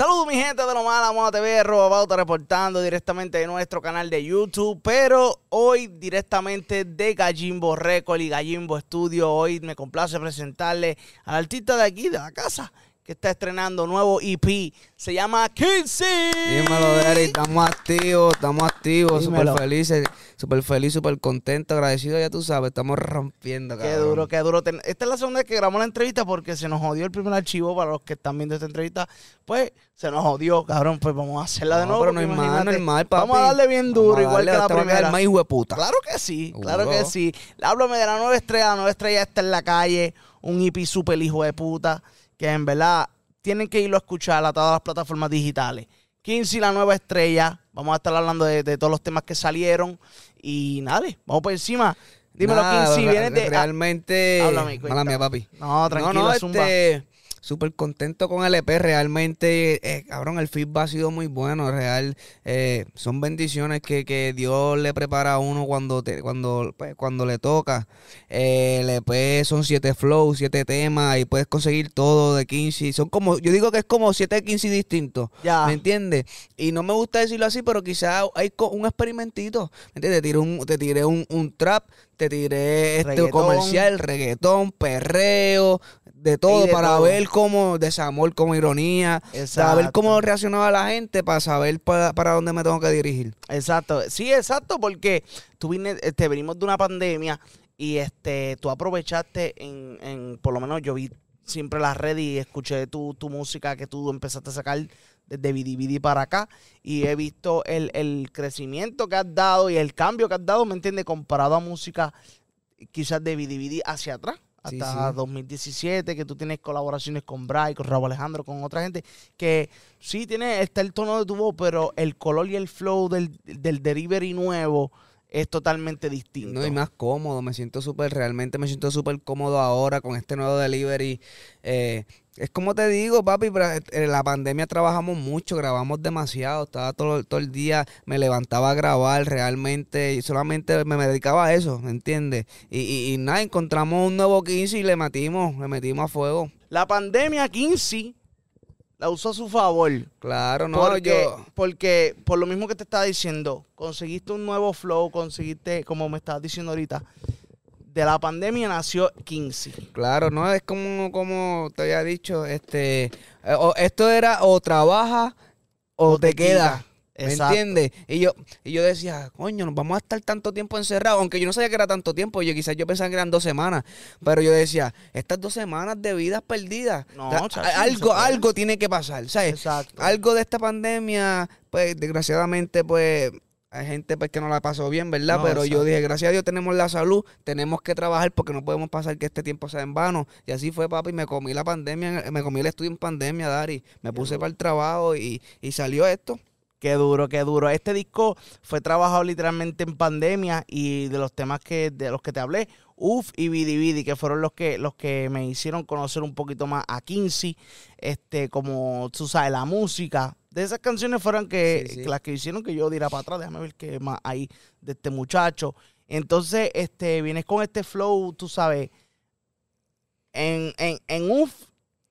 Saludos mi gente de lo mala, Moda TV, Robauta reportando directamente de nuestro canal de YouTube, pero hoy directamente de Gallimbo Record y Gallimbo Studio. Hoy me complace presentarle al artista de aquí, de la casa, que está estrenando nuevo EP. Se llama Kinsey. Dímelo, Derry, estamos activos, estamos activos, súper felices, súper feliz, súper contento, agradecido, ya tú sabes, estamos rompiendo, Qué cabrón. duro, qué duro. Esta es la segunda vez que grabamos la entrevista porque se nos jodió el primer archivo para los que están viendo esta entrevista. Pues se nos jodió, cabrón. Pues vamos a hacerla de No, nuevo. pero porque normal, imagínate, normal, papi. Vamos a darle bien duro, igual darle, que la primera. más hijo de puta. Claro que sí, claro que sí. Háblame de la nueva estrella. La nueva estrella está en la calle. Un hippie super hijo de puta. Que en verdad tienen que irlo a escuchar a todas las plataformas digitales. Kinsey, la nueva estrella. Vamos a estar hablando de, de todos los temas que salieron. Y nada, vamos por encima. Dímelo, Nada, Kinsey. Vienes de. ah, Realmente... háblame, mía, papi. no, tranquilo, no, no, zumba. este... Súper contento con el EP, realmente, eh, cabrón, el feedback ha sido muy bueno, real, eh, son bendiciones que, que Dios le prepara a uno cuando te, cuando, pues, cuando le toca. Eh, el EP son siete flows, siete temas, y puedes conseguir todo de 15, son como, yo digo que es como siete 15 distintos, Ya. ¿me entiendes? Y no me gusta decirlo así, pero quizás hay un experimentito, ¿me entiendes? Te tiré un, te tiré un, un trap, te tiré este Reggaetón. comercial, reggaetón, perreo, de todo, de para todo. ver cómo desamor, como ironía, Exacto. saber cómo reaccionaba la gente, para saber para, para dónde me tengo que dirigir. Exacto, sí, exacto, porque tú vine, este, venimos de una pandemia y este, tú aprovechaste en, en, por lo menos yo vi siempre las redes y escuché tu, tu música que tú empezaste a sacar desde BDBD para acá y he visto el, el crecimiento que has dado y el cambio que has dado, ¿me entiendes? Comparado a música quizás de BDBD hacia atrás. Sí, Hasta sí. 2017, que tú tienes colaboraciones con Bray, con Raúl Alejandro, con otra gente, que sí tiene, está el tono de tu voz, pero el color y el flow del, del delivery nuevo es totalmente distinto. No, y más cómodo, me siento súper, realmente me siento súper cómodo ahora con este nuevo delivery. Eh, es como te digo, papi, en la pandemia trabajamos mucho, grabamos demasiado, estaba todo, todo el día, me levantaba a grabar realmente y solamente me, me dedicaba a eso, ¿me entiendes? Y, y, y nada, encontramos un nuevo 15 y le metimos, le metimos a fuego. La pandemia 15 la usó a su favor. Claro, no, porque, yo... porque, por lo mismo que te estaba diciendo, conseguiste un nuevo flow, conseguiste, como me estabas diciendo ahorita, de la pandemia nació 15. Claro, no, es como, como te había dicho, este, eh, o- esto era o trabaja o, te, queda. ¿Me entiendes? Y yo, y yo decía, coño, nos vamos a estar tanto tiempo encerrados, aunque yo no sabía que era tanto tiempo, yo quizás yo pensaba que eran dos semanas, pero yo decía, estas dos semanas de vidas perdidas, No, o sea, chacho, no se algo, algo tiene que pasar, ¿sabes? Exacto. Algo de esta pandemia, pues desgraciadamente, pues hay gente pues que no la pasó bien, ¿verdad? No, Pero yo dije, gracias a Dios tenemos la salud, tenemos que trabajar porque no podemos pasar que este tiempo sea en vano. Y así fue, papi, me comí la pandemia, me comí el estudio en pandemia, Dari. Me puse para el trabajo y, y salió esto. Qué duro, qué duro. Este disco fue trabajado literalmente en pandemia y de los temas que de los que te hablé, UF y Bidi Bidi, que fueron los que los que me hicieron conocer un poquito más a Kinsey, este como tú sabes, la música. De esas canciones fueron que, Sí, sí. que las que hicieron que yo diera para atrás, déjame ver qué más hay de este muchacho. Entonces, este vienes con este flow, tú sabes, en, en, en UF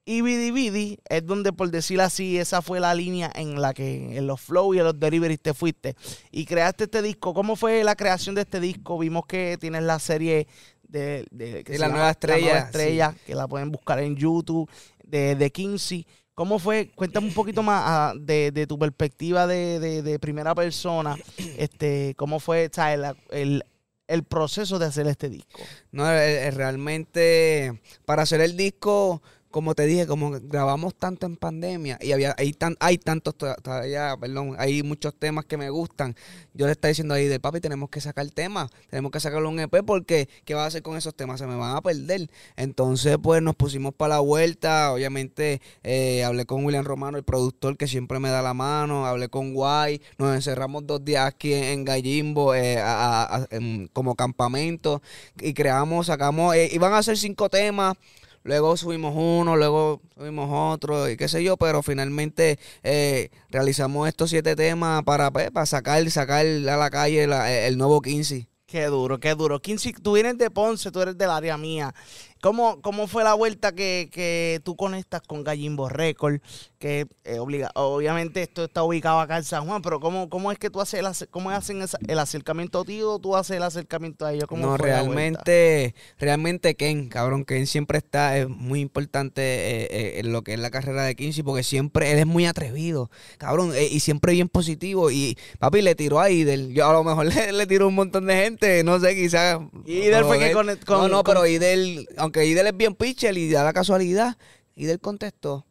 y Bidi es donde, por decirlo así, esa fue la línea en la que en los flow y en los deliveries te fuiste. Y creaste este disco. ¿Cómo fue la creación de este disco? Vimos que tienes la serie de, de- que Sí, se La llama Nueva Estrella, La Nueva Estrella, que la pueden buscar en YouTube, de, de Kinsey. ¿Cómo fue? Cuéntame un poquito más ah, de, tu perspectiva de, primera persona. Este, ¿Cómo fue la- el, el proceso de hacer este disco? No, eh, eh, realmente para hacer el disco, como te dije, como grabamos tanto en pandemia y había hay, tan, hay tantos to- todavía, perdón, hay muchos temas que me gustan. Yo le estaba diciendo ahí de papi, tenemos que sacar temas, tenemos que sacarlo un EP porque ¿qué va a hacer con esos temas? Se me van a perder. Entonces, pues nos pusimos para la vuelta. Obviamente, eh, hablé con William Romano, el productor que siempre me da la mano. Hablé con Guay. Nos encerramos dos días aquí en, Gallimbo eh, a- en- como campamento y creamos, sacamos, eh, iban a ser cinco temas. Luego subimos uno, luego subimos otro y qué sé yo, pero finalmente eh, realizamos estos siete temas para, pues, para sacar, sacar a la calle la- el nuevo 15. Qué duro, qué duro. Kinsey, tú vienes de Ponce, tú eres del área mía. ¿Cómo, ¿Cómo fue la vuelta que, que tú conectas con Gallimbo Record? Que eh, obliga, obviamente esto está ubicado acá en San Juan, pero ¿cómo, cómo es que tú haces el, cómo hacen esa- el acercamiento a ti o tú haces el acercamiento a ellos? ¿Cómo No, realmente, realmente Ken, cabrón, Ken siempre está, es muy importante eh, eh, en lo que es la carrera de Kinsey, porque siempre, él es muy atrevido, cabrón, eh, y siempre bien positivo, y papi le tiró a Idel, yo a lo mejor le, le tiró un montón de gente, no sé, quizás. Idel fue que con- con- No, no, con- pero Idel, aunque Idel bien pitcher y da la casualidad, Idel contestó.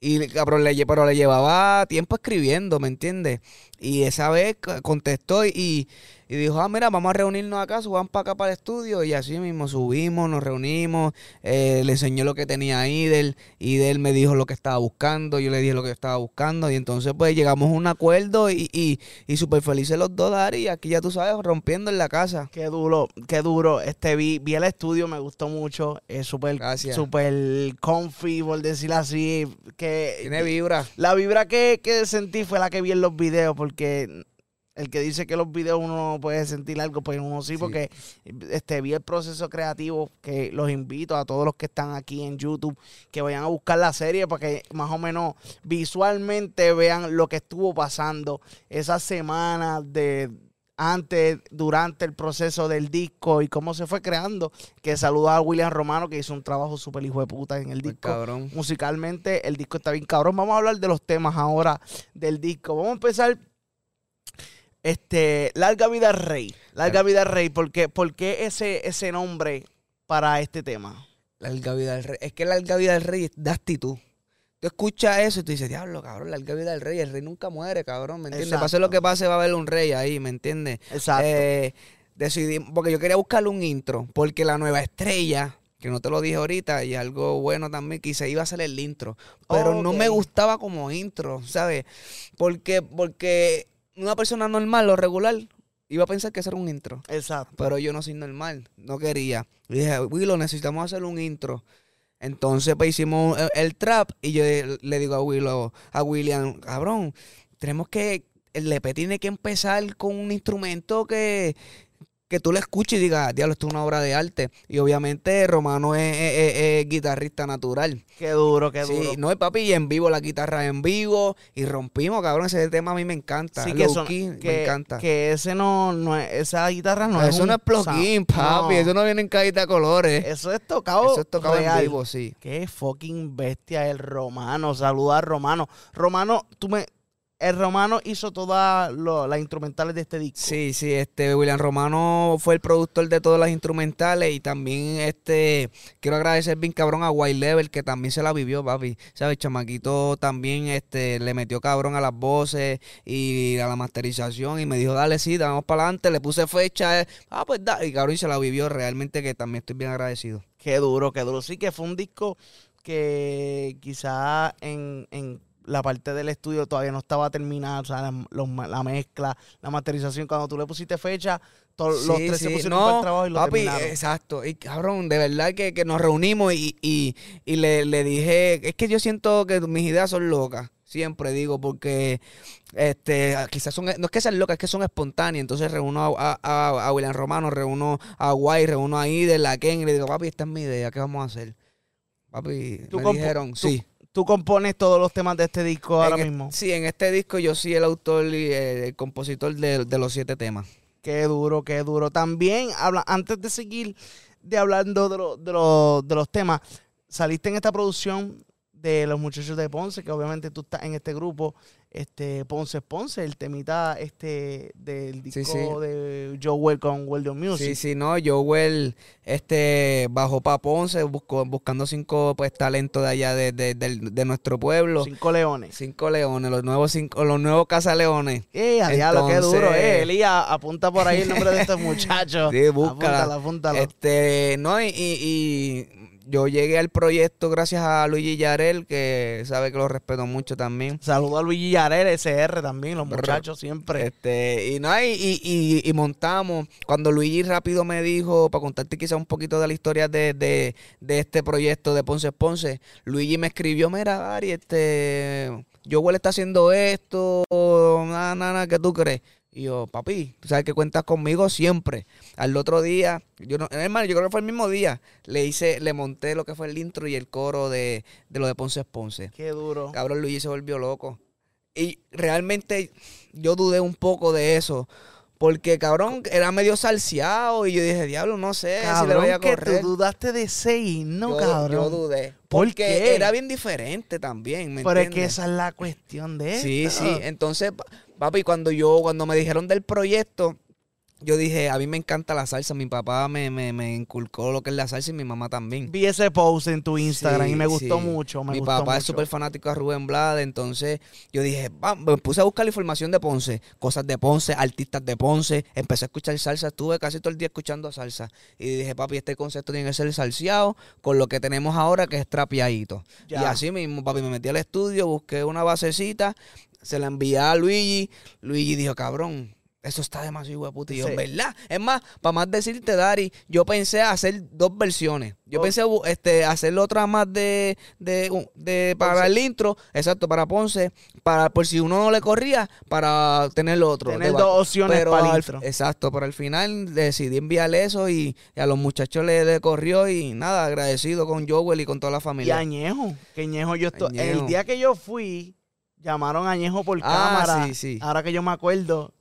Y cabrón, le, pero le llevaba tiempo escribiendo, ¿me entiendes? Y esa vez contestó y dijo, ah, mira, vamos a reunirnos acá, suban para acá para el estudio. Y así mismo subimos, nos reunimos, eh, le enseñó lo que tenía Idel, Idel me dijo lo que estaba buscando, yo le dije lo que estaba buscando. Y entonces pues llegamos a un acuerdo y, y, y súper felices los dos, Dari, y aquí ya tú sabes, rompiendo en la casa. Qué duro, qué duro. Este vi, vi el estudio, me gustó mucho. Es súper, súper comfy, por decirlo así. Que Tiene vibra. la vibra que, que sentí fue la que vi en los videos, porque el que dice que los videos uno no puede sentir algo, pues uno sí, Sí. porque este vi el proceso creativo, que los invito a todos los que están aquí en YouTube, que vayan a buscar la serie para que más o menos visualmente vean lo que estuvo pasando esa semana de antes, durante el proceso del disco y cómo se fue creando. Que saluda a William Romano, que hizo un trabajo súper hijo de puta en el Pues, disco cabrón. musicalmente el disco está bien cabrón. Vamos a hablar de los temas ahora del disco. Vamos a empezar. Este, Larga Vida al Rey. Larga Vida al Rey. ¿Por qué, por qué ese, ese nombre para este tema? Larga vida del rey. Es que larga vida del rey da actitud. Tú escuchas eso y tú dices, diablo, cabrón, larga vida del rey. El rey nunca muere, cabrón, ¿me entiendes? Exacto. Pase lo que pase, va a haber un rey ahí, ¿me entiendes? Exacto. Eh, decidí, porque yo quería buscarle un intro, porque la nueva estrella, que no te lo dije ahorita, y algo bueno también, quise iba a ser el intro. Pero no me gustaba como intro, ¿sabes? Porque, porque una persona normal o regular iba a pensar que eso era un intro. Exacto. Pero yo no soy normal, no quería. Y dije, Willow, necesitamos hacer un intro. Entonces, pues hicimos el, el trap y yo le digo a Willow, a William, cabrón, tenemos que, el EP tiene que empezar con un instrumento que, que tú le escuches y digas, diablo, esto es una obra de arte. Y obviamente Romano es, es- es- es guitarrista natural. Qué duro, qué Sí, duro. no, y papi, y en vivo, la guitarra en vivo, y rompimos, cabrón, ese tema a mí me encanta. Sí, que, son- key, que, me encanta. que ese no, no es, esa guitarra no, No, es eso un no es plugin, papi. No. Eso no viene en cajita de colores. Eso es tocado. Eso es tocado real. en vivo, sí. Qué fucking bestia el Romano. Saluda a Romano. Romano, tú me. El Romano hizo todas las instrumentales de este disco. Sí, sí, este William Romano fue el productor de todas las instrumentales y también este quiero agradecer bien cabrón a White Level que también se la vivió, papi. ¿Sabes? Chamaquito también este le metió cabrón a las voces y a la masterización y me dijo, "Dale, sí, vamos para adelante." Le puse fecha, eh, ah, pues da, y cabrón y se la vivió realmente que también estoy bien agradecido. Qué duro, qué duro. Sí, que fue un disco que quizá en, en la parte del estudio todavía no estaba terminada, o sea, la, los la mezcla, la masterización. Cuando tú le pusiste fecha, todos los Sí, tres se sí, pusieron no, para el trabajo y lo papi, terminaron. exacto. Y cabrón, de verdad que, que nos reunimos y, y, y le, le dije, es que yo siento que mis ideas son locas. Siempre digo, porque este quizás son, no es que sean locas, es que son espontáneas. Entonces reúno a, a, a William Romano, reúno a Guay, reúno a Idel, a Ken, y le digo, papi, esta es mi idea, ¿qué vamos a hacer? Papi, me dijeron, tú- sí. Tú compones todos los temas de este disco ahora e- mismo. Sí, en este disco yo soy el autor y eh, el compositor de, de los siete temas. Qué duro, qué duro. También, habla, antes de seguir de hablando de, lo- de, lo- de los temas, saliste en esta producción de los muchachos de Ponce, que obviamente tú estás en este grupo, este Ponce Ponce, el temita este del disco Sí, sí. de Joe con World of Music. Sí, sí, no, Joel este, bajó para Ponce buscó, buscando cinco pues talentos de allá de, de, del- de nuestro pueblo. Cinco leones. Cinco leones, los nuevos cinco, los nuevos cazaleones. Eh, a diablo, qué Entonces- duro, eh. Elías, apunta por ahí el nombre de estos muchachos. Sí, búscala. Apúntalo, apúntalo. Este, no, y, y- y yo llegué al proyecto gracias a Luigi Yarel, que sabe que lo respeto mucho también. Saludo a Luigi Yarel, SR también, los muchachos siempre. Este, y no, y, y, y- y montamos. Cuando Luigi rápido me dijo, para contarte quizá un poquito de la historia de, de, de este proyecto de Ponce Ponce, Luigi me escribió, mira, Ari, este, Joel está haciendo esto, nada, nada, ¿qué tú crees? Y yo, papi, tú sabes que cuentas conmigo siempre. Al otro día, yo no, hermano, yo creo que fue el mismo día, le hice, le monté lo que fue el intro y el coro de, de lo de Ponce Ponce. Qué duro. Cabrón, Luigi se volvió loco. Y realmente yo dudé un poco de eso. Porque, cabrón, era medio salseado y yo dije, diablo, no sé si le voy a Cabrón, que tú dudaste de ese himno, yo, cabrón. yo dudé. ¿Por porque qué? era bien diferente también, ¿me Pero es que esa es la cuestión de Sí, esto. sí. Entonces, papi, cuando yo, cuando me dijeron del proyecto, yo dije, a mí me encanta la salsa. Mi papá me, me, me inculcó lo que es la salsa y mi mamá también. Vi ese post en tu Instagram Sí, y me gustó sí. mucho. Me Mi gustó papá es súper fanático de Rubén Blades, entonces yo dije, me puse a buscar la información de Ponce, cosas de Ponce, artistas de Ponce, empecé a escuchar salsa, estuve casi todo el día escuchando salsa y dije, papi, este concepto tiene que ser salseado con lo que tenemos ahora que es trapeadito. Ya. Y así mismo, papi, me metí al estudio, busqué una basecita, se la envié a Luigi, Luigi dijo, cabrón. Eso está demasiado hueputa. Y yo, Sí. ¿verdad? Es más, para más decirte, Dari, yo pensé hacer dos versiones. Yo Oh. pensé este, hacer otra más de, de, de- para Ponce. el intro, exacto, para Ponce, para por si uno no le corría, para tener el otro. Tener dos opciones pero para el al- intro. Exacto, pero al final decidí enviarle eso y, y a los muchachos le, le corrió y nada, agradecido con Joel y con toda la Y familia. Añejo. Que Añejo yo esto- Añejo. El día que yo fui, llamaron a Añejo por Ah, cámara. sí, sí. Ahora que yo me acuerdo.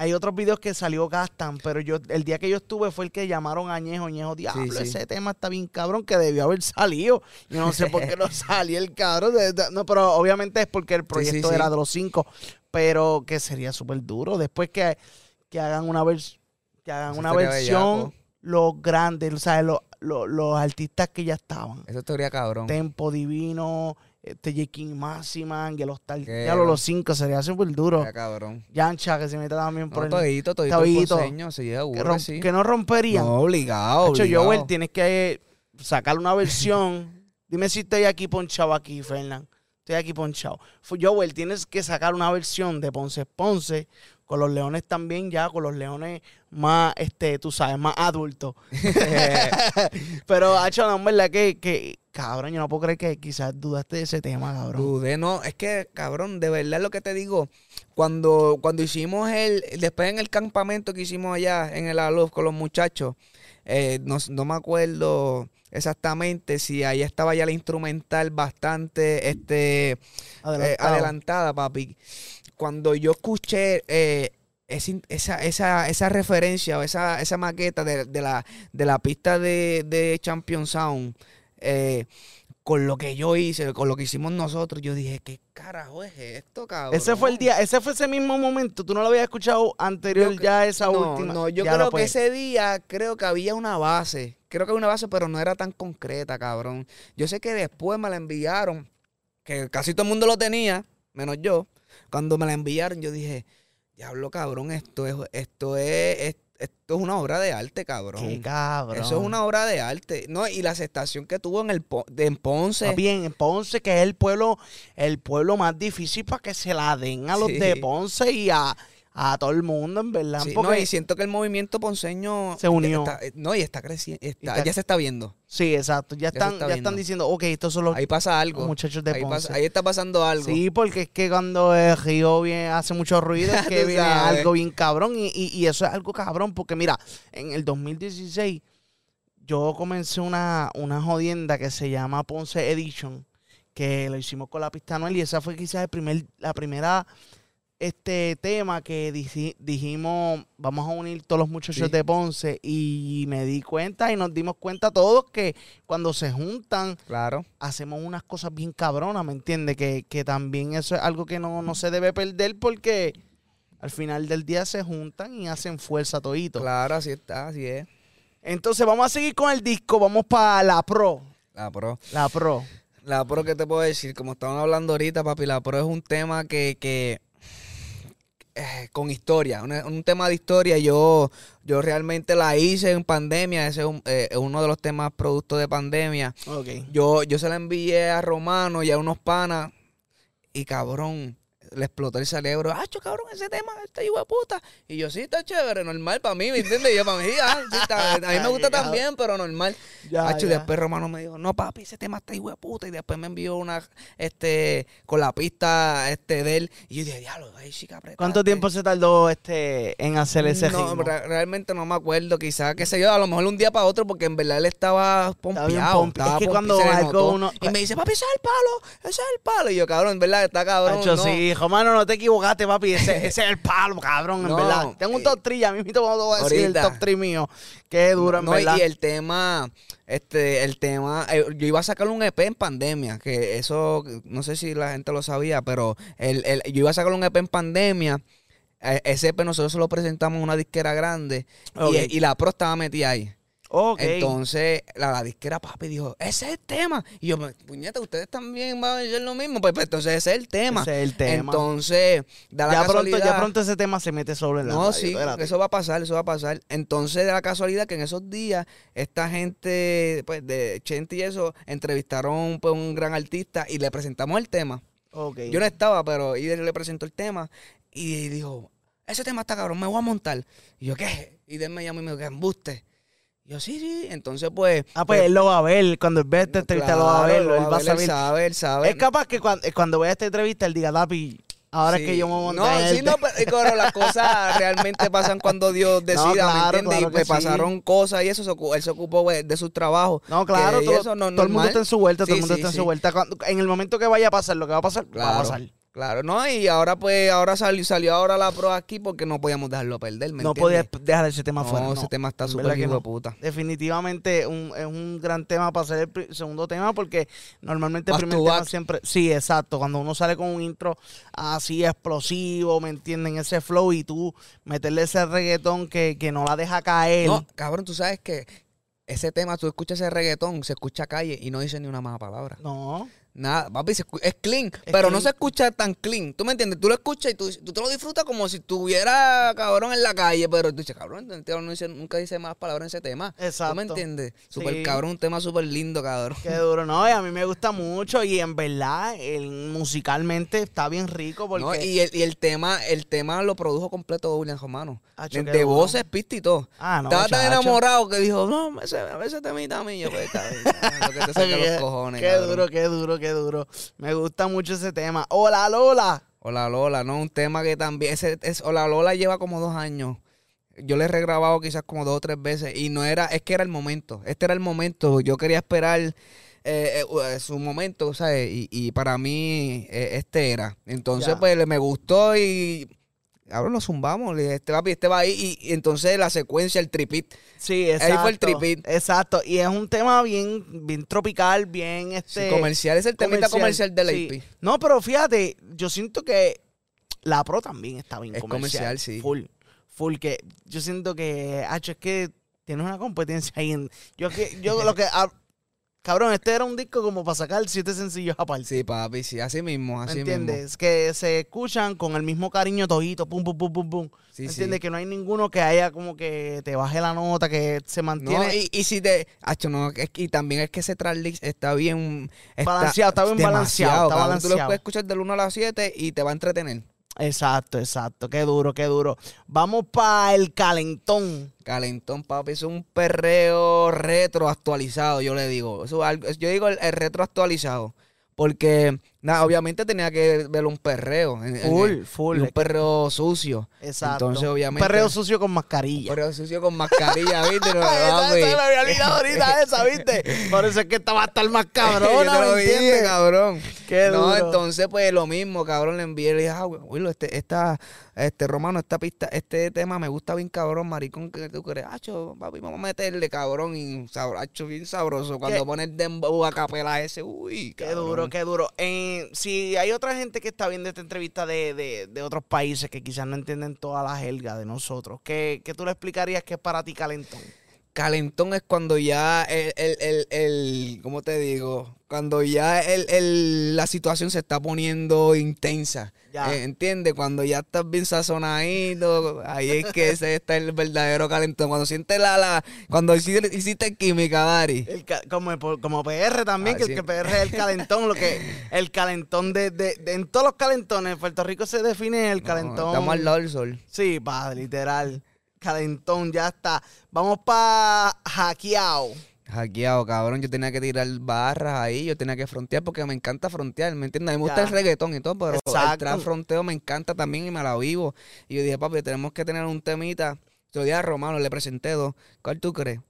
Hay otros videos que salió Gastan, pero yo el día que yo estuve fue el que llamaron a Añejo. Añejo, diablo, sí. ese tema está bien cabrón que debió haber salido. Yo no sé por qué no salió el cabrón. No, pero obviamente es porque el proyecto era de los cinco. Pero que sería súper duro. Después que, que hagan una, vers- que hagan Eso una versión, bellaco. los grandes, o sea, los, los, los artistas que ya estaban. Eso estaría cabrón. Tempo Divino, este J. King Massiman, y el Hostal. Qué Ya lo- va. los cinco sería súper duro. Estaría cabrón. Yancha, que se meta también por No, el. todito, todito, ponceño, sí, que, rom- que sí. que no romperían. No, obligado, Hacho, obligado. Joel, tienes que sacar una versión. Dime si estoy aquí ponchado aquí, Fernán. Estoy aquí ponchado. Joel, tienes que sacar una versión de Ponce Ponce. Con los leones también, ya, con los leones más, este, tú sabes, más adultos. Pero, Hacho, no, en verdad que, que, cabrón, yo no puedo creer que quizás dudaste de ese tema, cabrón. Dudé, no, es que, cabrón, de verdad lo que te digo, cuando, cuando hicimos el, después en el campamento que hicimos allá en el Aluf con los muchachos, eh, no, no me acuerdo exactamente si ahí estaba ya la instrumental bastante, este, eh, adelantada, papi. Cuando yo escuché eh, esa, esa, esa referencia o esa, esa maqueta de, de la, de la pista de, de Champion Sound, eh, con lo que yo hice, con lo que hicimos nosotros, yo dije, ¿qué carajo es esto, cabrón? Ese fue el día, ese fue ese mismo momento. Tú no lo habías escuchado anterior Yo ya esa no, última. No, yo Ya creo que ese día creo que había una base. Creo que había una base, pero no era tan concreta, cabrón. Yo sé que después me la enviaron, que casi todo el mundo lo tenía, menos yo. Cuando me la enviaron, yo dije, diablo, cabrón, esto es, esto es, es- esto es una obra de arte, cabrón. Qué cabrón. Eso es una obra de arte. No, y la aceptación que tuvo en el en Ponce. Bien, en Ponce, que es el pueblo, el pueblo más difícil para que se la den a los Sí. de Ponce y a, a todo el mundo, en verdad. Sí, porque- no, y siento que el movimiento ponceño Se unió. está- eh, no, y está creciendo. está- ya se está viendo. sí, exacto. Ya están, está ya están diciendo, ok, estos son los Ahí pasa algo. muchachos de ahí, Ponce. pasa- ahí está pasando algo. Sí, porque es que cuando el río viene, hace mucho ruido, es que viene sabes. algo bien cabrón. Y, y- y eso es algo cabrón, porque mira, en el 2016 yo comencé una, una jodienda que se llama Ponce Edition, que lo hicimos con la pista Anuel, y esa fue quizás el primer, la primera este tema que diji- dijimos, vamos a unir todos los muchachos Sí. de Ponce, y me di cuenta y nos dimos cuenta todos que cuando se juntan Claro. hacemos unas cosas bien cabronas, ¿me entiendes? Que, que también eso es algo que no, no se debe perder porque al final del día se juntan y hacen fuerza todito. Claro, así está, así es. Entonces vamos a seguir con el disco, vamos para la pro. La pro. La pro. La pro, ¿qué te puedo decir? Como estaban hablando ahorita, papi, la pro es un tema que, que eh, con historia, un, un tema de historia. Yo, yo realmente la hice en pandemia, ese es un- eh, uno de los temas producto de pandemia. Ok. Yo, yo se la envié a Romano y a unos panas. Y cabrón, le explotó el cerebro. ¡Acho, cabrón, ese tema, este hijo de puta! Y yo, sí, está chévere, normal para mí, ¿me entiendes? Y yo, para mí, ah, sí, está- a mí me gusta también, pero normal. Ya, Hacho, y ya. después Romano me dijo, no, papi, ese tema está hijo de puta. Y después me envió una, este, con la pista, este, de él. Y yo dije, diablo, ay, chica, apretate". ¿Cuánto tiempo se tardó este en hacer ese no, ritmo? re- realmente no me acuerdo. Quizás, qué sé yo, a lo mejor un día para otro, porque en verdad él estaba pompeado. estaba es que cuando algo uno- Y me dice, papi, ese es el palo, ese es el palo. Y yo, cabrón, en verdad, está cabrón. Hacho, no. sí, Romano, no te equivocaste, papi. Ese, ese es el palo, cabrón, en No, verdad. Tengo un eh, top 3, ya mismo te voy a decir ahorita. el top 3 mío. Qué duro, en No, verdad. y el tema, este, el tema, eh, yo iba a sacar un EP en pandemia, que eso, no sé si la gente lo sabía, pero el, el- yo iba a sacar un EP en pandemia. eh, Ese EP nosotros se lo presentamos en una disquera grande y la pro estaba metida ahí. Ok. Entonces, la, la disquera papi dijo, ese es el tema. Y yo, puñeta, ustedes también van a decir lo mismo. Pues, pues, entonces ese es el tema. Ese es el tema. Entonces, da la ya, pronto, casualidad. ya pronto ese tema se mete solo en la No, radio, sí, espérate. eso va a pasar, eso va a pasar. Entonces, da la casualidad que en esos días, esta gente, pues, de Chente y eso, entrevistaron pues, un gran artista y le presentamos el tema. Ok. Yo no estaba, pero Ider le presentó el tema y dijo, ese tema está cabrón, me voy a montar. Y yo, ¿qué? Y Ider me llamó y me dijo, ¿qué embuste? Yo, sí, sí. Entonces, pues... Ah, pues él lo va a ver. Cuando él ve esta entrevista, lo va a claro, ver. Él lo va a ver, él saber. sabe, él sabe. Es capaz que cuando, cuando vea esta entrevista, él diga, Tapi, ahora es Sí. que yo me monté No, sí, no, pero, las cosas realmente pasan cuando Dios decida, claro, ¿me entiendes? claro y pues sí. pasaron cosas y eso, él se ocupó pues, de sus trabajos. No, claro, todo, eso no- todo el mundo está en su vuelta, todo el mundo está en su vuelta. Cuando- en el momento que vaya a pasar lo que va a pasar, va a Claro, pasar. Claro, no, y ahora pues, ahora salió, salió ahora la pro aquí porque no podíamos dejarlo perder, ¿me No entiendes? podía dejar ese tema No, fuera. ese no. tema está súper hijo de no. puta. Definitivamente un- es un gran tema para hacer el segundo tema porque normalmente el primer tema back. siempre... Sí, exacto. Cuando uno sale con un intro así explosivo, ¿me entienden? Ese flow y tú meterle ese reggaetón que, que no la deja caer. No, cabrón, tú sabes que ese tema, tú escuchas ese reggaetón, se escucha calle y no dice ni una mala palabra. No. Nada, papi, es clean, pero no se escucha tan clean. ¿Tú me entiendes? Tú lo escuchas y tú, tú te lo disfrutas como si estuviera, cabrón, en la calle, pero tú dices, cabrón, este no dice- nunca dice más palabras en ese tema. Exacto. ¿Tú me entiendes? Súper Sí. cabrón, un tema súper lindo, cabrón. Qué duro, no, y a mí me gusta mucho y en verdad el, musicalmente está bien rico porque ¿no? Y, el, y el tema el tema lo produjo completo William Romano. Acho, De, voces, pista y todo. Ah, no, Estaba tan enamorado que dijo, no, ese, ese temita a mí. Yo, pues, está bien, lo que te saca los cojones, Qué cabrón. duro, qué duro, qué duro. Me gusta mucho ese tema. Hola, Lola. Hola Lola, ¿no? Un tema que también, ese, es, Hola Lola lleva como dos años. Yo le he regrabado quizás como dos o tres veces y no era, es que era el momento, este era el momento, yo quería esperar eh, eh, eh, su momento, ¿sabes? Y, y para mí eh, este era. Entonces pues me gustó y ahora lo zumbamos, este papi, este va ahí y, y entonces la secuencia, el tripit. Sí, exacto. fue el tripit. Exacto. Y es un tema bien, bien tropical, bien este. comercial, es el temita comercial del sí. AP. No, pero fíjate, yo siento que la pro también está bien Es comercial. comercial, sí. Full. Full que yo siento que, hacho, es que tienes una competencia ahí en. Yo que, yo lo que. Cabrón, este era un disco como para sacar siete sencillos aparte. Sí, papi, sí, así mismo, ¿Me así entiendes? mismo. Que se escuchan con el mismo cariño todito, pum, pum, pum, pum, pum. Sí, ¿Me sí. entiendes? Que no hay ninguno que haya como que te baje la nota, que se No, mantiene y, y si te. Acho, no, es y también es que ese tracklist está bien. Balanceado, está bien balanceado, está cabrón. Tú lo balanceado. puedes escuchar del 1 a las 7 y te va a entretener. Exacto, exacto. Qué duro, qué duro. Vamos para el calentón. Calentón, papi, es un perreo retro actualizado, yo le digo. Yo digo el, el. Porque, nada, obviamente tenía que ver un perreo. en- en- Full, full. un perreo sucio. Exacto. Entonces, obviamente. Un perreo sucio con Un mascarilla. perreo sucio con mascarilla, ¿viste? No, esa, me había olvidado ahorita esa, ¿viste? Por eso es que esta va a estar más cabrona, ¿me entiendes? cabrón. Qué no, duro. entonces, pues lo mismo, cabrón, le envié, le dije, ah, Willo, este, esta, este Romano, esta pista, este tema me gusta bien, cabrón, maricón, que tú crees, hacho, papi, vamos a meterle, cabrón, y sabroso, bien sabroso. Cuando ¿Qué? pone el dembow a capela ese, uy, Qué duro, qué duro. Si hay otra gente que está viendo esta entrevista de, de, de otros países que quizás no entienden toda la jerga de nosotros, ¿qué, qué tú le explicarías que es para ti calentón? calentón es cuando ya el, el, el, el- ¿cómo te digo? Cuando ya la situación se está poniendo intensa. Ya. Eh, ¿Entiendes? Cuando ya estás bien sazonadito, ahí es que ese está el verdadero calentón. Cuando sientes la, la cuando hiciste, hiciste química, Dari. Como, como PR también, Ah, que sí. el que PR es el calentón, lo que el calentón de, de, de- en todos los calentones, Puerto Rico se define el calentón. Estamos al lado del sol. Sí, pa, literal. Calentón, ya está. Vamos pa hackeado. Hackeado, cabrón. Yo tenía que tirar barras ahí, yo tenía que frontear porque me encanta frontear, ¿me entiendes? A mí me gusta el reggaetón y todo, pero el Exacto. trap fronteo me encanta también y me la vivo. Y yo dije, papi, tenemos que tener un temita. Yo dije a Romano, le presenté dos. ¿Cuál tú crees?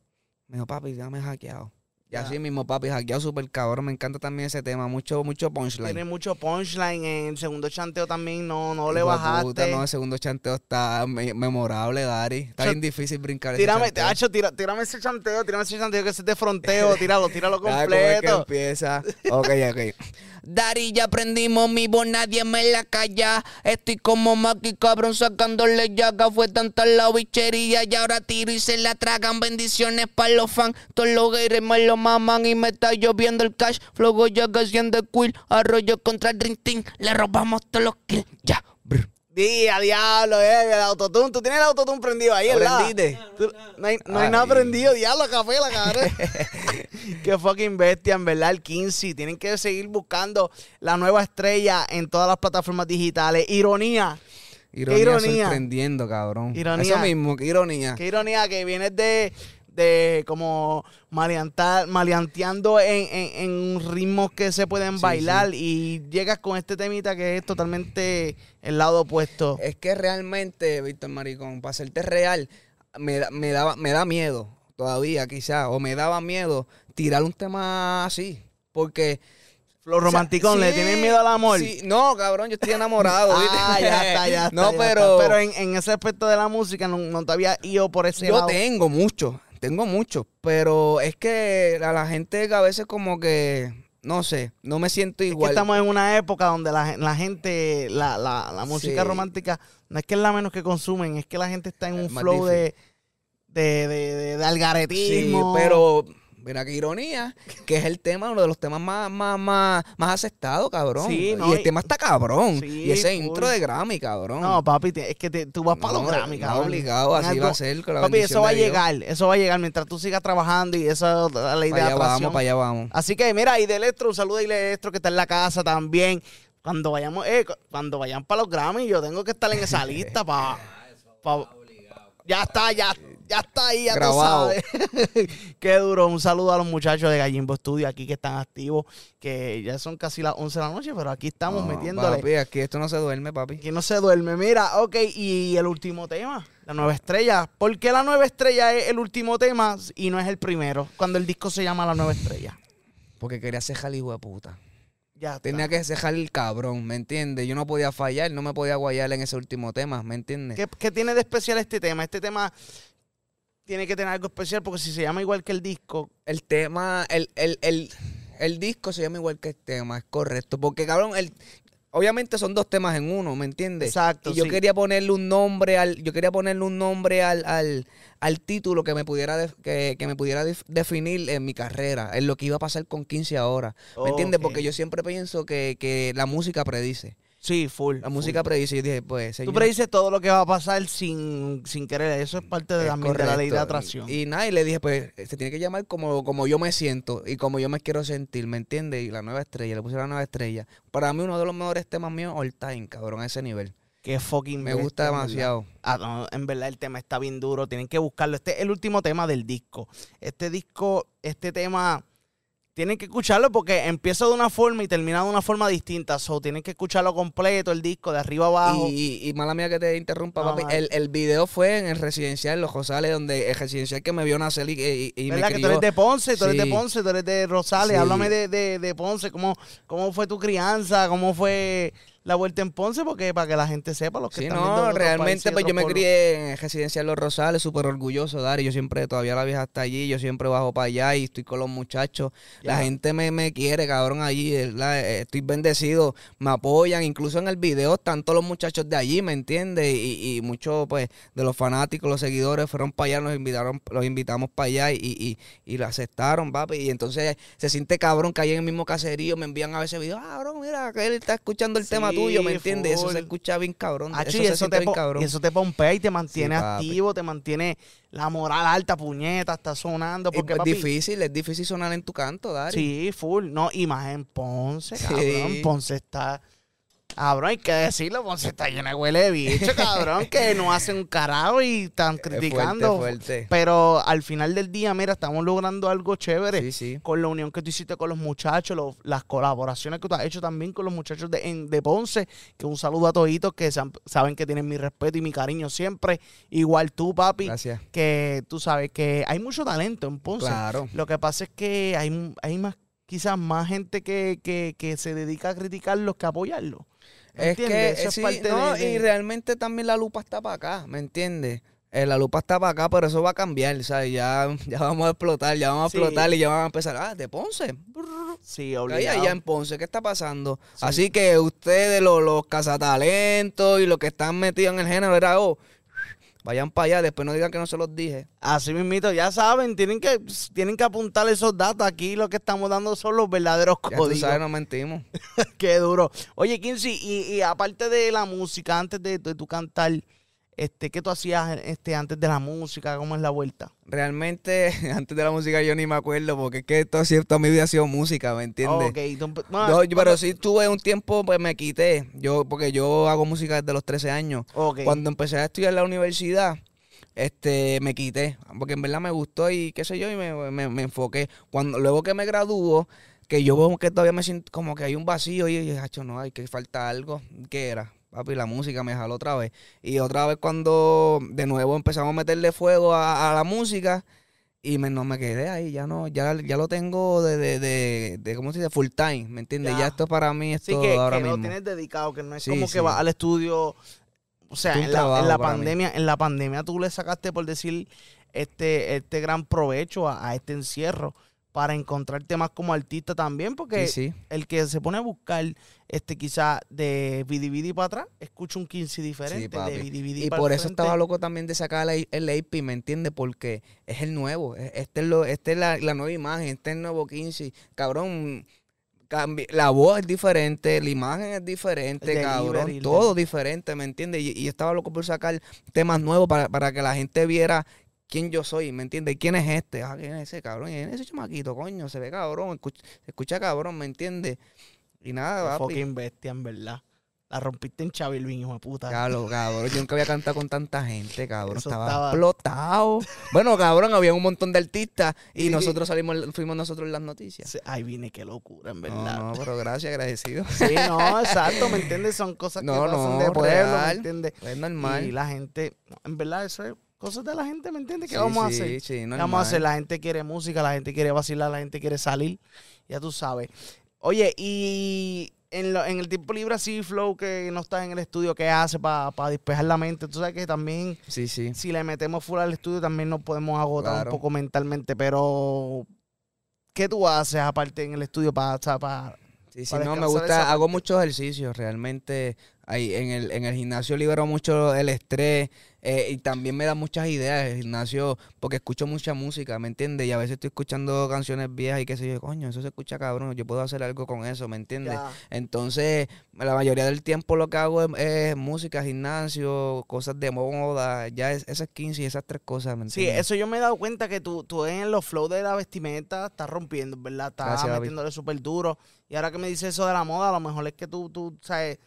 Me dijo, papi, dame hackeado. Y así mismo, papi, hackeado súper cabrón. Me encanta también ese tema, mucho, mucho Tiene punchline. mucho punchline. En el segundo chanteo también no, no le bajaste. puta, no, el segundo chanteo está me- memorable, Dari. Está bien difícil brincar ese Tírame, chanteo. Hacho, tira, tírame ese chanteo, tírame ese chanteo que ese es de fronteo, tíralo, tíralo ¿cómo es que completo. empieza? Ok, ok. Dari, ya aprendimos mi voz, nadie me la calla. Estoy como Maki cabrón sacándole llaga. Fue tanta la bichería y ahora tiro y se la tragan. Bendiciones para los fans. Todos los lo maman y me está lloviendo el cash. Flogo llaga haciendo quill. Arroyo contra el Team. Le robamos todos los kills. Ya, brr. Día, diablo, eh, el autotune. Tú tienes el autotune prendido ahí, ¿verdad? ¿Aprendiste? Tú- No hay, no hay Ay. nada prendido, diablo, café, la cabrón. Qué fucking bestia, en verdad, el 15. Tienen que seguir buscando la nueva estrella en todas las plataformas digitales. Ironía. Ironía, ironía. sorprendiendo, cabrón. Ironía. Eso mismo, qué ironía. Qué ironía que vienes de, de como maleantar, maleanteando en, en, en ritmos que se pueden Sí, bailar y llegas con este temita que es totalmente el lado opuesto. Es que realmente, Víctor Maricón, para serte real, me, da- me, daba, me da miedo todavía, quizás, o me daba miedo tirar un tema así. Porque. Los romanticón, o sea, ¿le sí, tienen miedo al amor? sí, no, cabrón, yo estoy enamorado. Ah, ya está, ya está. No, ya pero. está. Pero en, en ese aspecto de la música no, no te había ido por ese yo lado. tengo mucho, tengo mucho. Pero es que a la gente a veces como que. No sé, no me siento Es que igual. estamos en una época donde la, la gente, la, la, la música Sí. romántica, no es que es la menos que consumen, es que la gente está en un Es flow de, de, de, de, de Sí, algaretismo. pero mira qué ironía, que es el tema, uno de los temas más, más, más, más aceptados, cabrón. Sí, no, y el y- tema está cabrón. Sí, y ese intro de Grammy, cabrón. No, papi, te- es que te- tú vas para los Grammy, cabrón. obligado, así va a ser con la Papi, eso va a llegar, eso va a llegar mientras tú sigas trabajando y esa es la de Para allá vamos, para allá vamos. Así que mira, y de Electro, un saludo a Electro que está en la casa también. Cuando vayamos, eh, cu- cuando vayan para los Grammy, yo tengo que estar en esa lista para. ya está, ya, ya está ahí, ya Grabado. tú sabes. Qué duro. Un saludo a los muchachos de Gallimbo Studio aquí que están activos, que ya son casi las 11 de la noche, pero aquí estamos No, metiéndole. Papi, aquí esto no se duerme, papi. Aquí no se duerme. Mira, ok, y el último tema, la nueva estrella. ¿Por qué la nueva estrella es el último tema y no es el primero? Cuando el disco se llama La Nueva Estrella. Porque quería cejar hijo de puta. Ya está. Tenía que cejar el cabrón, ¿me entiendes? Yo no podía fallar, no me podía guayar en ese último tema, ¿me entiendes? ¿Qué, qué tiene de especial este tema? Este tema tiene que tener algo especial porque si se llama igual que el disco, El tema, el, el, el, el disco se llama igual que el tema, es correcto. Porque, cabrón, el, obviamente son dos temas en uno, ¿me entiendes? Exacto, Y yo sí. quería ponerle un nombre al, yo quería ponerle un nombre al, al, al título que me pudiera que, que me pudiera def- definir en mi carrera, en lo que iba a pasar con 15 ahora. ¿Me entiendes? Ok. Porque yo siempre pienso que, que la música predice. Sí, full. La música full. predice. Y yo dije, pues, Tú predices todo lo que va a pasar sin, sin querer. Eso es parte de, es también de la ley de atracción. Y nada, y le dije, pues, se tiene que llamar como, como yo me siento y como yo me quiero sentir, ¿me entiendes? Y la nueva estrella, le puse la nueva estrella. Para mí, uno de los mejores temas míos all time, cabrón, a ese nivel. Qué fucking Me gusta demasiado. Ah, no, en verdad el tema está bien duro. Tienen que buscarlo. Este es el último tema del disco. Este disco, este tema, tienen que escucharlo porque empieza de una forma y termina de una forma distinta. So, tienen que escucharlo completo, el disco, de arriba abajo. Y, y mala mía que te interrumpa, No, papi. El, el video fue en el residencial en Los Rosales, donde el residencial que me vio nacer y, y, y me ¿Verdad que tú crió. eres de Ponce? Tú eres de. Ponce, tú eres de Rosales. Sí. Háblame de, de, de Ponce. ¿Cómo, ¿Cómo fue tu crianza? ¿Cómo fue la vuelta en Ponce porque para que la gente sepa lo que Sí, están no, realmente pues yo me crié en Residencial Los Rosales, súper orgulloso, Dari. Yo siempre, todavía la vieja está allí, yo siempre bajo para allá y estoy con los muchachos. La gente me, me quiere, cabrón, allí. ¿verdad? Eh, Estoy bendecido, me apoyan. Incluso en el video están todos los muchachos de allí, ¿me entiendes? Y, y muchos, pues, de los fanáticos, los seguidores fueron para allá, nos invitaron, los invitamos para allá y, y, y lo aceptaron, papi. Y entonces se siente cabrón que ahí en el mismo caserío me envían a veces videos, ah, cabrón, mira, que él está escuchando el tema Tuyo, ¿me entiendes? Eso se escucha bien cabrón. Acho, eso y se eso, te bien cabrón. y eso te pompea y te mantiene Sí, activo, te mantiene la moral alta, puñeta, está sonando. Porque, papi, difícil, es difícil sonar en tu canto, Dari. Sí, full. No, y más en Ponce, Sí. cabrón. Ponce está. Cabrón, hay que decirlo, Ponce está lleno de huele de bicho, cabrón, que no hacen un carajo y están Es criticando. Fuerte, fuerte. Pero al final del día, mira, estamos logrando algo chévere. Sí, sí. Con la unión que tú hiciste con los muchachos, los- las colaboraciones que tú has hecho también con los muchachos de, en- de Ponce, que un saludo a toditos que saben que tienen mi respeto y mi cariño siempre. Igual tú, papi, Gracias. que tú sabes que hay mucho talento en Ponce. Claro. Lo que pasa es que hay, hay más, quizás más gente que, que, que se dedica a criticarlos que a apoyarlos. ¿Me Es que? Eso sí, parte no, de- de- y realmente también la lupa está para acá, ¿me entiendes? Eh, la lupa está para acá, pero eso va a cambiar, ¿sabes? Ya, ya vamos a explotar, ya vamos a Sí. explotar y ya van a empezar, ah, de Ponce. Sí, obligado. allá en Ponce, ¿qué está pasando? Así que ustedes, los, los cazatalentos y los que están metidos en el género, era, oh, vayan para allá, después no digan que no se los dije. Así mismito, ya saben, tienen que, tienen que apuntar esos datos. Aquí lo que estamos dando son los verdaderos Ya tú códigos. sabes, no mentimos. Qué duro. Oye, Kinsey, y, y aparte de la música, antes de, de tu cantar, este, ¿qué tú hacías este, antes de la música? ¿Cómo es la vuelta? Realmente, antes de la música yo ni me acuerdo, porque es que todo, toda mi vida ha sido música, ¿me entiendes? Ok, tú empe- Yo- pero sí tuve un tiempo, pues me quité, yo porque yo hago música desde los 13 años. Cuando empecé a estudiar en la universidad, este, me quité, porque en verdad me gustó y qué sé yo, y me, me- me enfoqué. Cuando Luego que me graduó, que yo veo que todavía me siento como que hay un vacío y "Acho, no, hay que falta algo. ¿Qué era? Papi, la música me jaló otra vez. Y otra vez cuando de nuevo empezamos a meterle fuego a, a la música, y me, no me quedé ahí, ya no, ya, ya lo tengo de, de, de, de, ¿cómo se dice? Full time, ¿me entiendes? Ya. Ya, esto para mí es Sí, todo que, ahora que lo tienes dedicado, que no es Sí, como sí. que vas al estudio. O sea, en la, en trabajo la para mí. pandemia, en la pandemia tú le sacaste, por decir, este, este gran provecho a, a este encierro para encontrar temas como artista también, porque Sí, sí. el que se pone a buscar este quizá de Vidi para atrás, escucha un 15 diferente de Vidi Y para por el eso frente. estaba loco también de sacar el, el AP, ¿me entiendes? Porque es el nuevo. es- Este es, lo, este es la, la nueva imagen, este es el nuevo 15. Cabrón, la voz es diferente, la imagen es diferente, cabrón. Todo diferente, ¿me entiendes? Y, y estaba loco por sacar temas nuevos para, para que la gente viera quién yo soy, ¿me entiendes? ¿Quién es este? Ah, ¿quién es ese cabrón? ¿Quién es ese chamaquito, coño? Se ve cabrón, escucha, escucha cabrón, ¿me entiendes? Y nada, papi. fucking bestia, en verdad. La rompiste en Chavilvin, hijo de puta. Cabrón, cabrón, yo nunca había cantado con tanta gente, cabrón. Estaba, estaba- explotado. Bueno, cabrón, había un montón de artistas y nosotros salimos, fuimos nosotros en las noticias. Ay, vine, qué locura, en verdad. no, pero gracias, agradecido. Sí, no, exacto, ¿me entiendes? Son cosas que No, pasan no, de pueblo, ¿me entiendes? Es normal. Y la gente, en verdad, eso es cosas de la gente, ¿me entiendes? ¿Qué Sí, vamos a sí, hacer? Sí, ¿Qué normal. vamos a hacer? La gente quiere música, la gente quiere vacilar, la gente quiere salir. Ya tú sabes. Oye, y en, lo- en el tiempo libre así, Flow, que no estás en el estudio, ¿qué hace para despejar la mente? Tú sabes que también, Sí, sí. si le metemos full al estudio, también nos podemos agotar Claro. un poco mentalmente. Pero, ¿qué tú haces aparte en el estudio para... para Sí, sí, no, me gusta, hago muchos ejercicios, realmente ahí en el, en el gimnasio libero mucho el estrés eh, y también me da muchas ideas el gimnasio porque escucho mucha música, ¿me entiendes? Y a veces estoy escuchando canciones viejas y qué sé yo, coño, eso se escucha cabrón, yo puedo hacer algo con eso, ¿me entiendes? Entonces, la mayoría del tiempo lo que hago es, es música, gimnasio, cosas de moda, ya es, esas 15 y esas tres cosas, ¿me Sí, entiendes? eso yo me he dado cuenta que tú, tú en los flows de la vestimenta estás rompiendo, ¿verdad? Estás Gracias, metiéndole súper duro. Y ahora que me dices eso de la moda, a lo mejor es que tú, tú, sabes,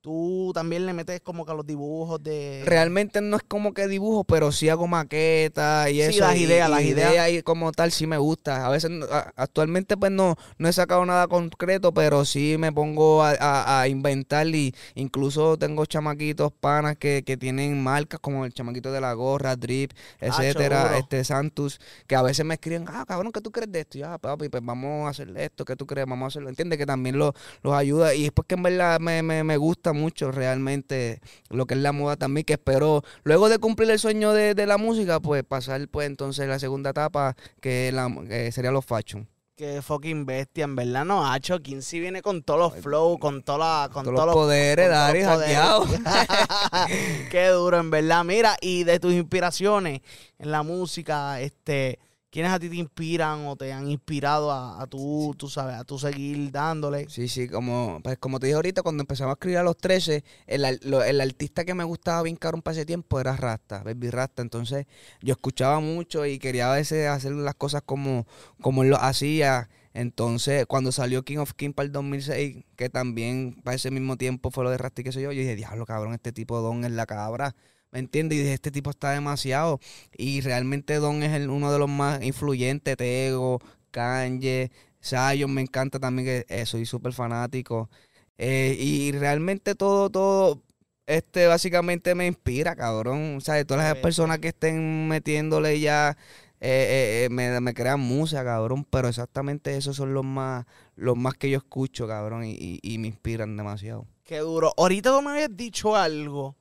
tú también le metes como que a los dibujos de... Realmente no es como que dibujo, pero sí hago maquetas y Sí, eso. las y- ideas, y las ideas. y como tal sí me gusta. A veces, actualmente pues no, no he sacado nada concreto, pero sí me pongo a, a- a inventar y incluso tengo chamaquitos panas que, que tienen marcas como el chamaquito de la gorra, Drip, etcétera, duro. este Santos, que a veces me escriben, ah, cabrón, ¿qué tú crees de esto? Y, ah, papi, pues vamos a hacer esto, ¿qué tú crees? Vamos a hacerlo. Entiende que también lo- los ayuda y es porque en verdad me, me, me gusta mucho realmente lo que es la moda también, que espero, luego de cumplir el sueño de, de la música, pues pasar pues entonces la segunda etapa, que, la, que sería los fashion. Que fucking bestia, en verdad no, Hacho, Quincy viene con todos los flow, con toda con Todos los poderes, Dari, hackeado. Qué duro, en verdad. Mira, y de tus inspiraciones en la música, este, ¿quiénes a ti te inspiran o te han inspirado a, a tú, tú sabes, a tú seguir dándole? Sí, sí, como, pues como te dije ahorita, cuando empezamos a escribir a los 13, el, lo- el artista que me gustaba bien cabrón para ese tiempo era Rasta, Baby Rasta. Entonces yo escuchaba mucho y quería a veces hacer las cosas como, como él lo hacía. Entonces, cuando salió King of King para el 2006, que también para ese mismo tiempo fue lo de Rasta y qué sé yo, yo dije, diablo, cabrón, este tipo de Don es la cabra. ¿Me entiendes? Y dije, este tipo está demasiado. Y realmente Don es el- uno de los más influyentes, Tego, Kanye, Zion, me encanta también, que eh, soy súper fanático. Eh, y realmente todo, todo, este básicamente me inspira, cabrón. O sea, todas las personas que estén metiéndole ya eh, me, me crean música, cabrón. Pero exactamente esos son los más, los más que yo escucho, cabrón, y, y- y me inspiran demasiado. Qué duro. Ahorita tú me habías dicho algo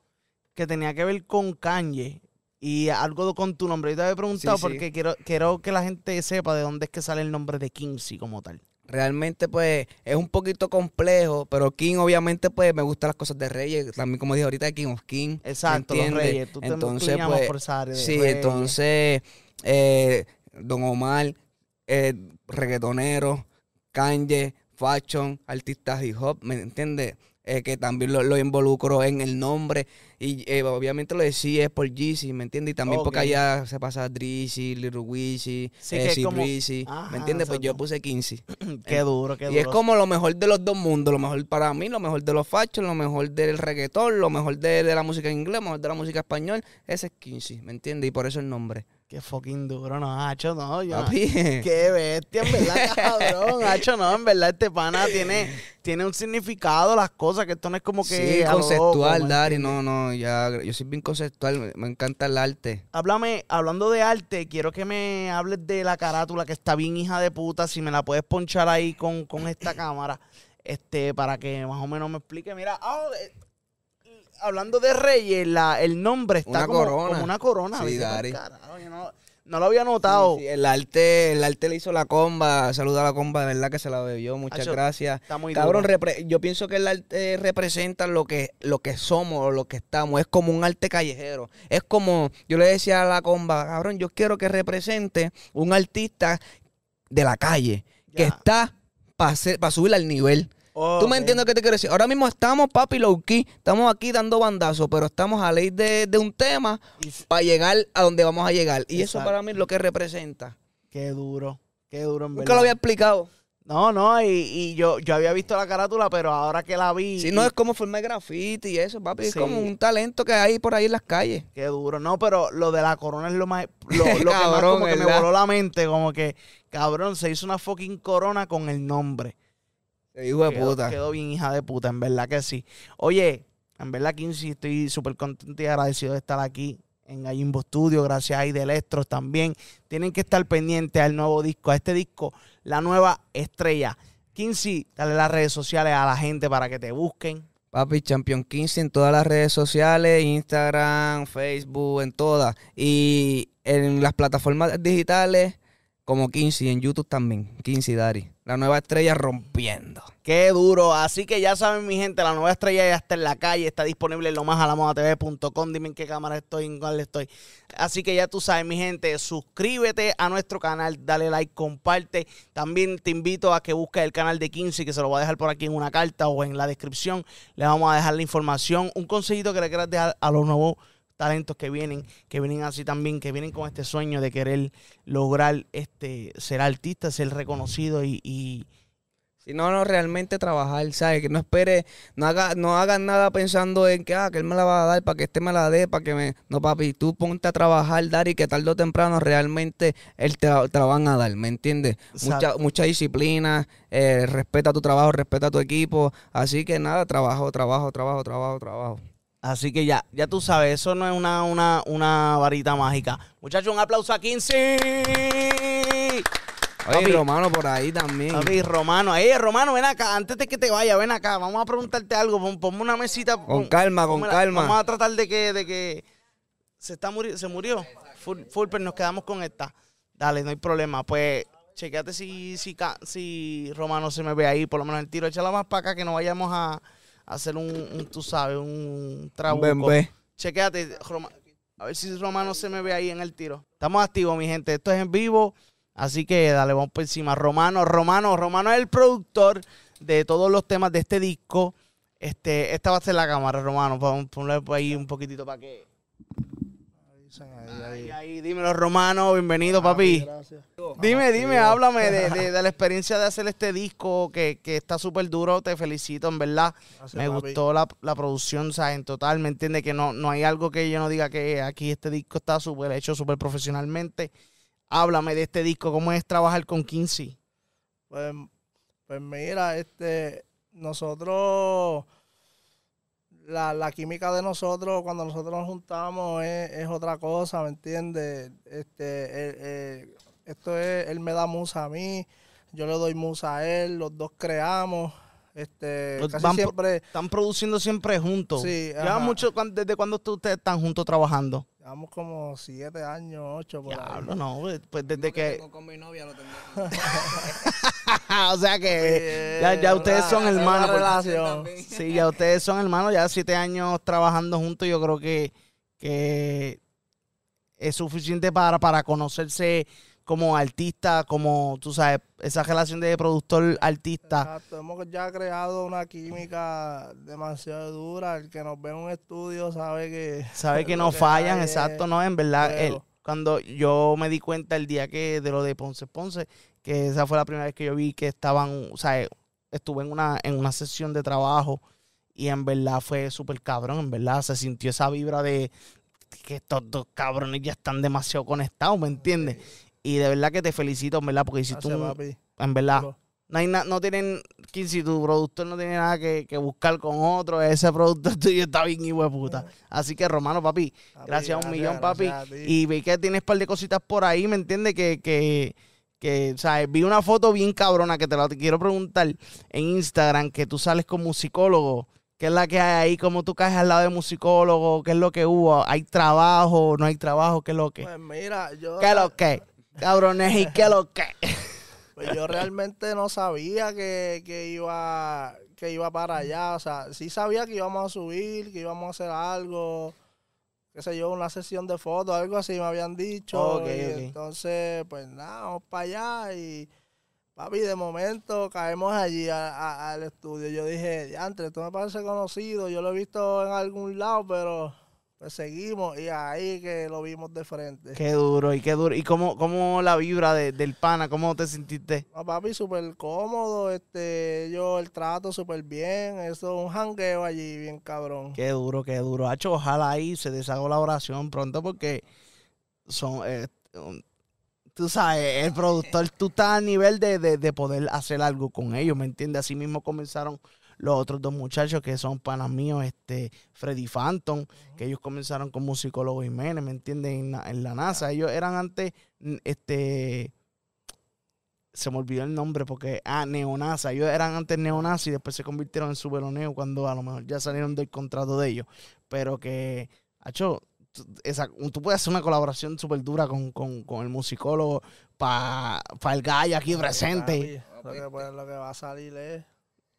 que tenía que ver con Kanye y algo con tu nombre. Yo te había preguntado Sí, sí. porque quiero, quiero que la gente sepa de dónde es que sale el nombre de Quincy como tal. Realmente, pues, es un poquito complejo, pero King, obviamente, pues, me gustan las cosas de Reyes. También, como dije ahorita, King of King. ¿me Exacto, los reyes. Tú te Entonces, inclinabas pues, por esa área de Sí, reyes. entonces, eh, Don Omar, eh, reggaetonero, Kanye, fashion, artista hip hop, ¿me entiendes? Eh, que también lo, lo involucro en el nombre. Y eh, obviamente lo decía es por Jeezy, ¿me entiendes? Y también porque allá se pasa Drizzy, Little Weezy, Sí, eh, como- ¿me entiendes? Pues yo puse 15. Qué duro, qué duro. Y es como lo mejor de los dos mundos, lo mejor para mí, lo mejor de los fashion, lo mejor del reggaetón, lo mejor de, de la música en inglés, lo mejor de la música español. Ese es 15, ¿me entiendes? Y por eso el nombre. Qué fucking duro, no, Hacho, no. Yo, Papi. Qué bestia, en verdad, cabrón. Hacho, no, en verdad, este pana tiene, tiene un significado las cosas, que esto no es como que. Sí, conceptual, ¿me Dari, no, no, ya, yo soy bien conceptual, me, encanta el arte. Háblame, hablando de arte, quiero que me hables de la carátula que está bien hija de puta, si me la puedes ponchar ahí con, con esta cámara, este, para que más o menos me explique. Mira, eh, hablando de Reyes, la, el nombre está Una como, corona. como una corona. Sí, ¿viste? Dari. Carajo, yo no, no lo había notado. Sí, sí, el arte, el arte le hizo la comba, saluda a la comba, de verdad que se la bebió, muchas gracias. Está muy Cabrón, repre- yo pienso que el arte representa lo que, lo que somos o lo que estamos. Es como un arte callejero. Es como, yo le decía a la comba, cabrón, yo quiero que represente un artista de la calle, que está para subir al nivel. ¿Tú me entiendes que te quiero decir? Ahora mismo estamos, papi, low key, estamos aquí dando bandazos, pero estamos a ley de, de un tema para llegar a donde vamos a llegar. Y eso para mí es lo que representa. Qué duro, qué duro en Nunca verdad. lo había explicado. No, no, y, y yo, yo había visto la carátula, pero ahora que la vi. Si no es como forma de graffiti y eso, papi, es Sí. como un talento que hay por ahí en las calles. Qué duro. No, pero lo de la corona es lo más. Lo, lo que más que me voló la mente. Como que, cabrón, se hizo una fucking corona con el nombre. Hijo de Quedó, puta. quedó bien hija de puta, en verdad que sí. Oye, en verdad, Quincy, estoy súper contento y agradecido de estar aquí en Gallimbo Studio. Gracias a Electros también. Tienen que estar pendientes al nuevo disco, a este disco, La Nueva Estrella. Quincy, dale las redes sociales a la gente para que te busquen. Papi, Champion 15 en todas las redes sociales, Instagram, Facebook, en todas. Y en las plataformas digitales, como 15 y en YouTube también. 15 Dari. La nueva estrella rompiendo. Qué duro. Así que ya saben, mi gente, la nueva estrella ya está en la calle, está disponible en lo más a la moda tv.com. Dime en qué cámara estoy, en cuál estoy. Así que ya tú sabes, mi gente, suscríbete a nuestro canal, dale like, comparte. También te invito a que busques el canal de 15, que se lo voy a dejar por aquí en una carta o en la descripción. Le vamos a dejar la información. Un consejito que le quieras dejar a los nuevos talentos que vienen, que vienen así también, que vienen con este sueño de querer lograr este ser artista, ser reconocido y, y, Si no, no, realmente trabajar, ¿sabes? Que no espere, no haga, no hagan nada pensando en que, ah, que él me la va a dar, para que este me la dé, para que me... No, papi, tú ponte a trabajar, dar y que tarde o temprano realmente él te, la- te la van a dar, ¿me entiendes? Mucha, mucha disciplina, eh, respeta tu trabajo, respeta tu equipo. Así que nada, trabajo, trabajo, trabajo, trabajo, trabajo. Así que ya, ya tú sabes, eso no es una, una, una varita mágica. Muchachos, un aplauso a 15. Oye, Papi. Romano por ahí también. Papi, Romano, eh, Romano, ven acá, antes de que te vaya, ven acá, vamos a preguntarte algo, pon- ponme una mesita. Con pon- calma, con calma. Vamos a tratar de que, de que se está muri- se murió. Full, pero nos quedamos con esta. Dale, no hay problema. Pues, chequeate si, si, si Romano se me ve ahí, por lo menos el tiro, échala más para acá que no vayamos a hacer un, un, tú sabes, un trabuco. Chequéate, a ver si Romano se me ve ahí en el tiro. Estamos activos, mi gente. Esto es en vivo. Así que dale, vamos por encima. Romano, Romano, Romano es el productor de todos los temas de este disco. Este, esta va a ser la cámara, Romano. Vamos a ponerle por ahí un poquitito para que. Ahí, ahí, dímelo, Romano. Bienvenido, papi. Gracias. Dime, dime, háblame de, de- de la experiencia de hacer este disco que, que está súper duro. Te felicito, en verdad. Gracias, Me papi. gustó la, la producción, o sea, en total, ¿me entiende? Que no, no hay algo que yo no diga que aquí este disco está súper hecho, súper profesionalmente. Háblame de este disco, ¿cómo es trabajar con Quincy? Pues, pues mira, este, nosotros, la, la química de nosotros cuando nosotros nos juntamos es, es otra cosa, ¿me entiendes? Este, eh, eh, esto es, él me da musa a mí, yo le doy musa a él, los dos creamos, este, Los casi van pro- siempre, Están produciendo siempre juntos. Sí, Llevan mucho, ¿Desde cuándo tú- ustedes están juntos trabajando? llevamos como siete años, ocho por ahí. Diablo, no, pues pues desde que... Tengo con mi novia lo tengo. o sea que Sí, ya, ya es ustedes una- son hermanos. relación. Sí, ya ustedes son hermanos, ya siete años trabajando juntos, yo creo que, que es suficiente para, para conocerse como artista, como tú sabes, esa relación de productor-artista. Exacto, hemos ya creado una química demasiado dura. El que nos ve en un estudio sabe que. Sabe que no fallan, exacto, no, en verdad, él, cuando yo me di cuenta el día que de lo de Ponce Ponce, que esa fue la primera vez que yo vi que estaban, o sea, estuve en una, en una sesión de trabajo y en verdad fue súper cabrón, en verdad, se sintió esa vibra de que estos dos cabrones ya están demasiado conectados, ¿me entiendes? Y de verdad que te felicito, en verdad, porque hiciste Gracias, un, papi. en verdad, no hay na- no tienen, si tu productor no tiene nada que, que buscar con otro, ese productor tuyo está bien hijo de puta. Así que, Romano, papi, Papi, gracias a un millón, papi. a. Y vi que tienes un par de cositas por ahí, ¿me entiendes? Que, que, que, ¿sabes? Vi una foto bien cabrona que te la quiero preguntar en Instagram, que tú sales con musicólogo. ¿Qué es la que hay ahí? ¿Cómo tú caes al lado de musicólogo? ¿Qué es lo que hubo? ¿Hay trabajo? ¿No hay trabajo? ¿Qué es lo que? Pues mira, yo, ¿Qué es lo que? Cabrones, ¿y qué lo que? pues yo realmente no sabía que, que iba que iba para allá. O sea, sí sabía que íbamos a subir, que íbamos a hacer algo, qué sé yo, una sesión de fotos, algo así me habían dicho. Ok, y ok. entonces, pues nada, vamos para allá y papi, de momento caemos allí a- a- al estudio. Yo dije, antes, esto me parece conocido, yo lo he visto en algún lado, pero pues seguimos y ahí que lo vimos de frente. Qué duro, y qué duro. ¿Y cómo, cómo la vibra de- del pana? ¿Cómo te sentiste? No, papi, súper cómodo, este, yo el trato súper bien, eso un jangueo allí bien cabrón. Qué duro, qué duro. Hacho, ojalá ahí se deshaga la oración pronto porque son, eh, tú sabes, el productor, tú estás a nivel de, de, de poder hacer algo con ellos, ¿me entiendes? Así mismo comenzaron los otros dos muchachos que son panas míos, este, Freddy Phantom, que ellos comenzaron con Musicólogo Jiménez, ¿me entiendes? En, la- en la NASA. Ellos eran antes, este, se me olvidó el nombre porque, ah, Neonasa. Ellos eran antes Neonasa y después se convirtieron en Subeloneo cuando a lo mejor ya salieron del contrato de ellos. Pero que, hacho, esa- tú puedes hacer una colaboración súper dura con, con, con el musicólogo para el gallo aquí presente. Lo, que, lo que va a salir es...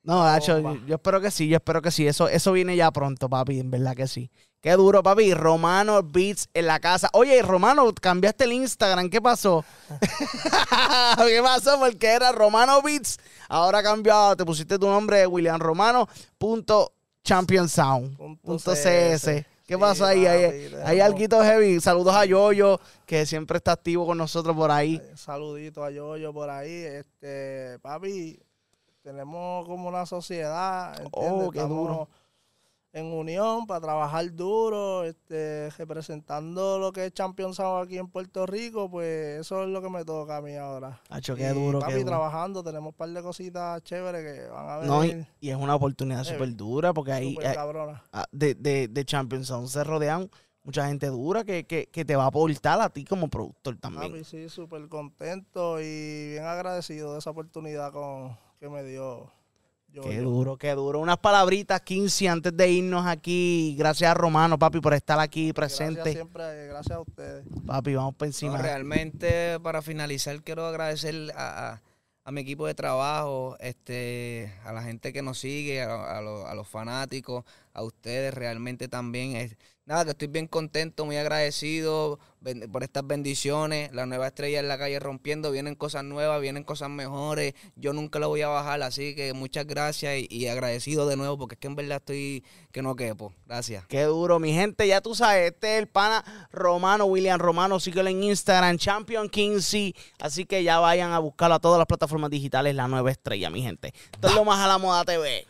No, bomba. yo, yo espero que sí, yo espero que sí. Eso, eso viene ya pronto, papi, en verdad que sí. Qué duro, papi. Romano Beats en la casa. Oye, Romano, cambiaste el Instagram. ¿Qué pasó? ¿Qué pasó? Porque era Romano Beats. Ahora cambiado. Te pusiste tu nombre de William Romano. Punto Champion Sound. Punto Punto CS. CS. ¿Qué Sí, pasó ahí? Hay, papi, hay algo heavy. Saludos a Yoyo, que siempre está activo con nosotros por ahí. Saludito a Yoyo por ahí, este, papi, tenemos como una sociedad, ¿entiendes? Oh, qué Estamos duro. en unión para trabajar duro, este, representando lo que es Champions Sound aquí en Puerto Rico, pues eso es lo que me toca a mí ahora. Hacho, qué Y, duro, papi, qué duro. trabajando, tenemos un par de cositas chéveres que van a No, y, es una oportunidad Eh, súper dura porque ahí eh, ah, de, de, de Champions se rodean mucha gente dura que, que, que te va a aportar a ti como productor también. Papi, sí, súper contento y bien agradecido de esa oportunidad con, que me dio yo. Qué duro, qué duro. Unas palabritas, 15, antes de irnos aquí. Gracias a Romano, papi, por estar aquí Gracias presente. siempre, gracias a ustedes. Papi, vamos por No, encima. realmente, para finalizar, quiero agradecer a, a- a mi equipo de trabajo, este, a la gente que nos sigue, a, a los, a los fanáticos, a ustedes realmente también. Es, nada, que estoy bien contento, muy agradecido por estas bendiciones. La nueva estrella en la calle rompiendo, vienen cosas nuevas, vienen cosas mejores. Yo nunca lo voy a bajar, así que muchas gracias y, y agradecido de nuevo porque es que en verdad estoy que no quepo. Gracias. Qué duro, mi gente. Ya tú sabes, este es el pana Romano, William Romano. Síguelo en Instagram, Champion 15. Así que ya vayan a buscarlo a todas las plataformas digitales, la nueva estrella, mi gente. Esto es lo más a la moda TV.